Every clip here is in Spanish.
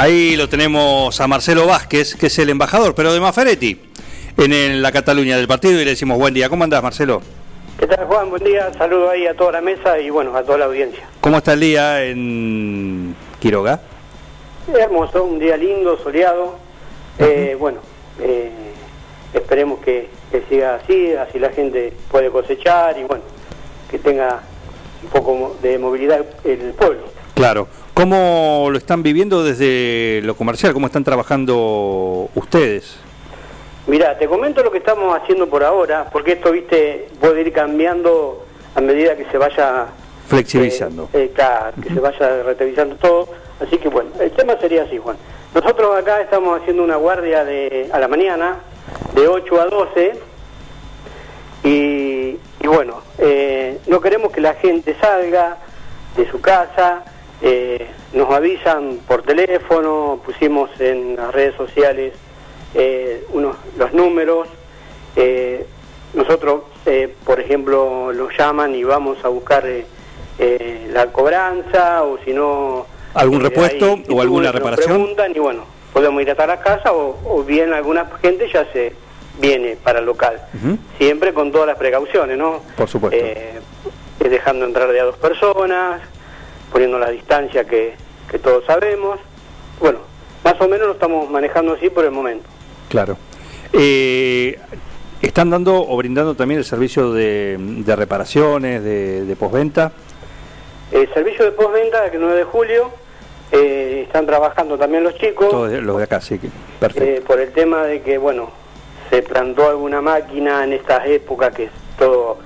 Ahí lo tenemos a Marcelo Vázquez, que es el embajador, pero de Maferetti, en la Cataluña del partido, y le decimos buen día. ¿Cómo andás, Marcelo? ¿Qué tal, Juan? Buen día. Saludo ahí a toda la mesa y, bueno, a toda la audiencia. ¿Cómo está el día en Quiroga? Hermoso, un día lindo, soleado. Eh, bueno, eh, esperemos que, que siga así, así la gente puede cosechar y, bueno, que tenga un poco de movilidad el pueblo. Claro. ¿Cómo lo están viviendo desde lo comercial? ¿Cómo están trabajando ustedes? Mira, te comento lo que estamos haciendo por ahora, porque esto, viste, puede ir cambiando a medida que se vaya Flexibilizando. Eh, eh, claro, que se vaya revisando todo. Así que bueno, el tema sería así, Juan. Nosotros acá estamos haciendo una guardia de a la mañana, de 8 a 12, y, y bueno, eh, no queremos que la gente salga de su casa, eh, nos avisan por teléfono, pusimos en las redes sociales eh, unos, los números, eh, nosotros, eh, por ejemplo, los llaman y vamos a buscar eh, la cobranza o si no... ¿Algún repuesto o alguna que nos reparación? preguntan y bueno, podemos ir hasta la casa o, o bien alguna gente ya se viene para el local. Siempre con todas las precauciones, ¿no? Por supuesto. Dejando entrar de a dos personas, poniendo la distancia que, que todos sabemos. Bueno, más o menos lo estamos manejando así por el momento. Claro. Eh, ¿Están dando o brindando también el servicio de, de reparaciones, de, de postventa? El servicio de postventa, el 9 de julio, eh, están trabajando también los chicos. Todos los de acá, sí. Perfecto. Eh, por el tema de que, bueno, se plantó alguna máquina en estas épocas que todo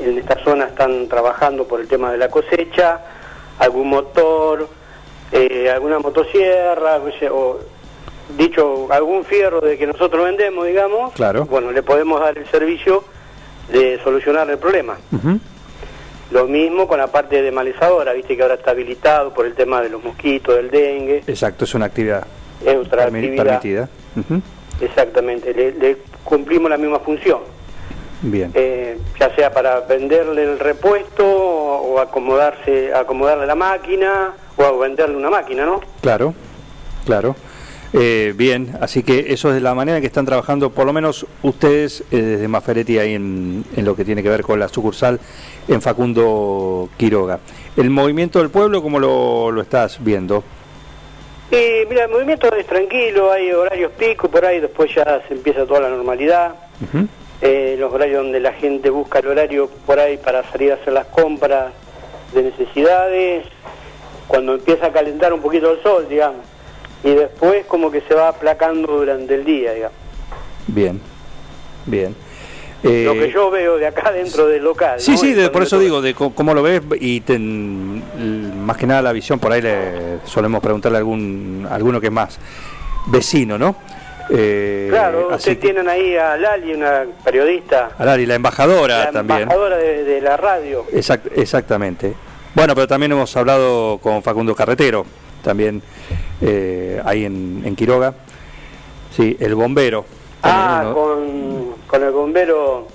en esta zona están trabajando por el tema de la cosecha, algún motor, eh, alguna motosierra, o dicho, algún fierro de que nosotros vendemos, digamos, Claro. bueno, le podemos dar el servicio de solucionar el problema. Lo mismo con la parte de malizadora, viste que ahora está habilitado por el tema de los mosquitos, del dengue, Exacto, es una actividad es otra actividad. permitida. Exactamente, le, le cumplimos la misma función, Bien. eh, ya sea para venderle el repuesto o, acomodarse, acomodarle la máquina o venderle una máquina, ¿no? Claro, claro. Eh, bien, así que eso es la manera en que están trabajando, por lo menos ustedes eh, desde Maferetti ahí en, en lo que tiene que ver con la sucursal en Facundo Quiroga. El movimiento del pueblo, ¿cómo lo, lo estás viendo? Y mira, el movimiento es tranquilo, hay horarios pico por ahí, después ya se empieza toda la normalidad. Ujú. Eh, los horarios donde la gente busca el horario por ahí para salir a hacer las compras de necesidades, cuando empieza a calentar un poquito el sol, digamos, y después como que se va aplacando durante el día, digamos. Bien, bien. Lo Eh, que yo veo de acá dentro del local. Sí, ¿no? sí, de- por eso todo- digo, de cómo lo ves y ten- más que nada la visión, por ahí le solemos preguntarle a algún, a alguno que es más vecino, ¿no? Eh, Claro, ustedes tienen ahí a Lali, una periodista, a Lali, la embajadora la también. embajadora de, de la radio. Exact- exactamente. Bueno, pero también hemos hablado con Facundo Carretero, también eh, ahí en, en Quiroga. Sí, el bombero. Ah, También uno- con, con el bombero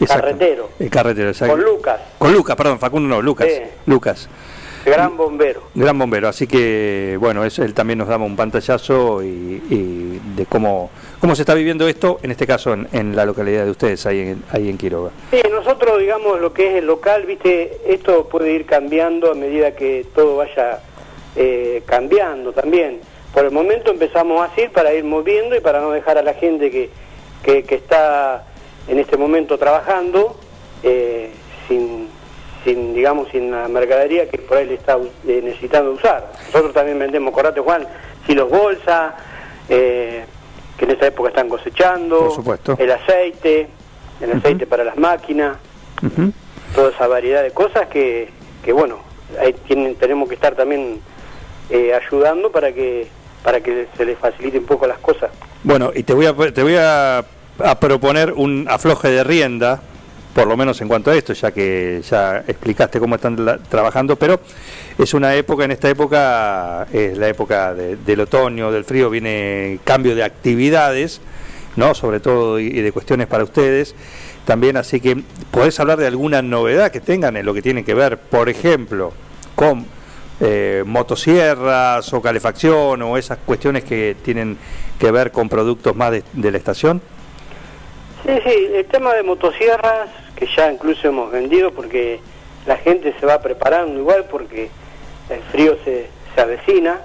Exacto. carretero, El carretero, exacto. con Lucas, Con Lucas, perdón, Facundo no, Lucas. Sí. Lucas. gran bombero. Gran bombero, así que bueno, eso, él también nos daba un pantallazo y, y de cómo, cómo se está viviendo esto, en este caso en, en la localidad de ustedes, ahí en, ahí en Quiroga. Sí, nosotros, digamos, lo que es el local, viste, esto puede ir cambiando a medida que todo vaya eh, cambiando también. Por el momento empezamos así para ir moviendo y para no dejar a la gente que, que, que está en este momento trabajando eh, sin, sin, digamos, sin la mercadería que por ahí le está eh, necesitando usar. Nosotros también vendemos, corate Juan, silos bolsa, eh, que en esta época están cosechando, Por supuesto. el aceite, el aceite para las máquinas, toda esa variedad de cosas que, que bueno, ahí tienen, tenemos que estar también ayudando para que para que se les facilite un poco las cosas. Bueno, y te voy a, te voy a, a proponer un afloje de rienda, por lo menos en cuanto a esto, ya que ya explicaste cómo están trabajando, pero es una época, en esta época, es la época de- del otoño, del frío, viene cambio de actividades, ¿no? Sobre todo y, de cuestiones para ustedes también, así que podés hablar de alguna novedad que tengan en lo que tiene que ver, por ejemplo, con eh, motosierras o calefacción o esas cuestiones que tienen que ver con productos más de la estación. Sí, sí, el tema de motosierras, que ya incluso hemos vendido porque la gente se va preparando igual porque el frío se, se avecina.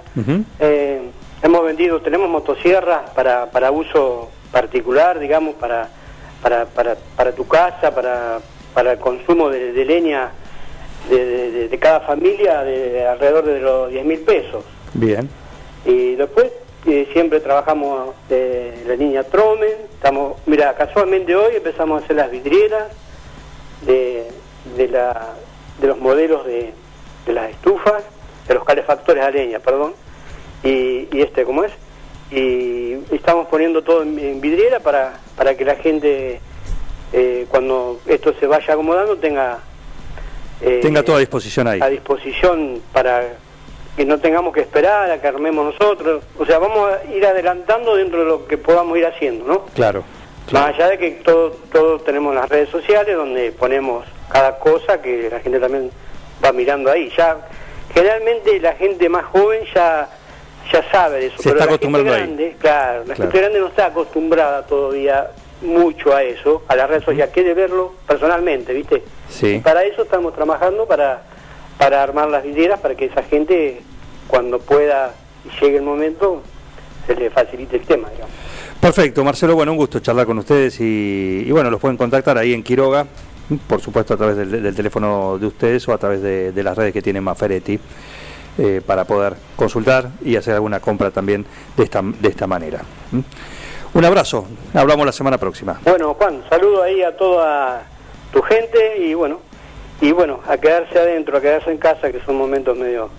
Eh, hemos vendido, tenemos motosierras para, para uso particular, digamos, para, para, para, para tu casa, para, para el consumo de, de leña de, de- de- de cada familia de alrededor de los 10 mil pesos. Bien. Y después eh, siempre trabajamos de la línea Tromen. Estamos, mira, casualmente hoy empezamos a hacer las vidrieras de, de, la, de los modelos de, de las estufas, de los calefactores a leña, perdón. Y, y este, ¿cómo es? Y estamos poniendo todo en, en vidriera para, para que la gente, eh, cuando esto se vaya acomodando, tenga... eh, Tenga todo a disposición ahí. a disposición para que no tengamos que esperar a que armemos nosotros. O sea, vamos a ir adelantando dentro de lo que podamos ir haciendo, ¿no? Claro. Más allá de que todos todo tenemos las redes sociales donde ponemos cada cosa que la gente también va mirando ahí. Ya generalmente la gente más joven ya ya sabe de eso. Se está la gente acostumbrando ahí. grande, claro, la Claro. gente grande no está acostumbrada todavía mucho a eso, a las redes sociales, quiere verlo personalmente, ¿viste? Sí. Y para eso estamos trabajando para, para armar las vidrieras, para que esa gente, cuando pueda y llegue el momento, se le facilite el tema, digamos. Perfecto, Marcelo, bueno, un gusto charlar con ustedes y, y bueno, los pueden contactar ahí en Quiroga, por supuesto a través del, del teléfono de ustedes o a través de, de las redes que tiene Maferetti, eh, para poder consultar y hacer alguna compra también de esta, de esta manera. ¿Mm? Un abrazo, hablamos la semana próxima. Bueno, Juan, saludo ahí a toda tu gente y bueno, y bueno, a quedarse adentro, a quedarse en casa, que son momentos medio,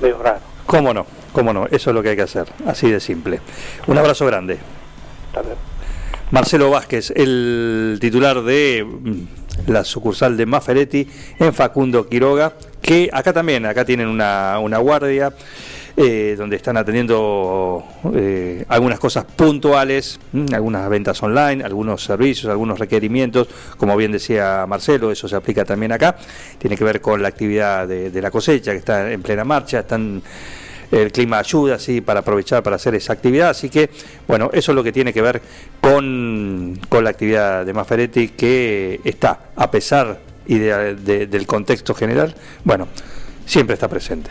medio raros. ¿Cómo no? ¿Cómo no? Eso es lo que hay que hacer, así de simple. Un abrazo grande. Luego. Marcelo Vázquez, el titular de mm, la sucursal de Maferetti en Facundo Quiroga, que acá también, acá tienen una, una guardia eh, donde están atendiendo eh, algunas cosas puntuales, algunas ventas online, algunos servicios, algunos requerimientos, como bien decía Marcelo, eso se aplica también acá, tiene que ver con la actividad de, la cosecha que está en plena marcha, están el clima ayuda sí para aprovechar para hacer esa actividad. Así que bueno eso es lo que tiene que ver con, con la actividad de Maferetti que está a pesar y de- del contexto general bueno siempre está presente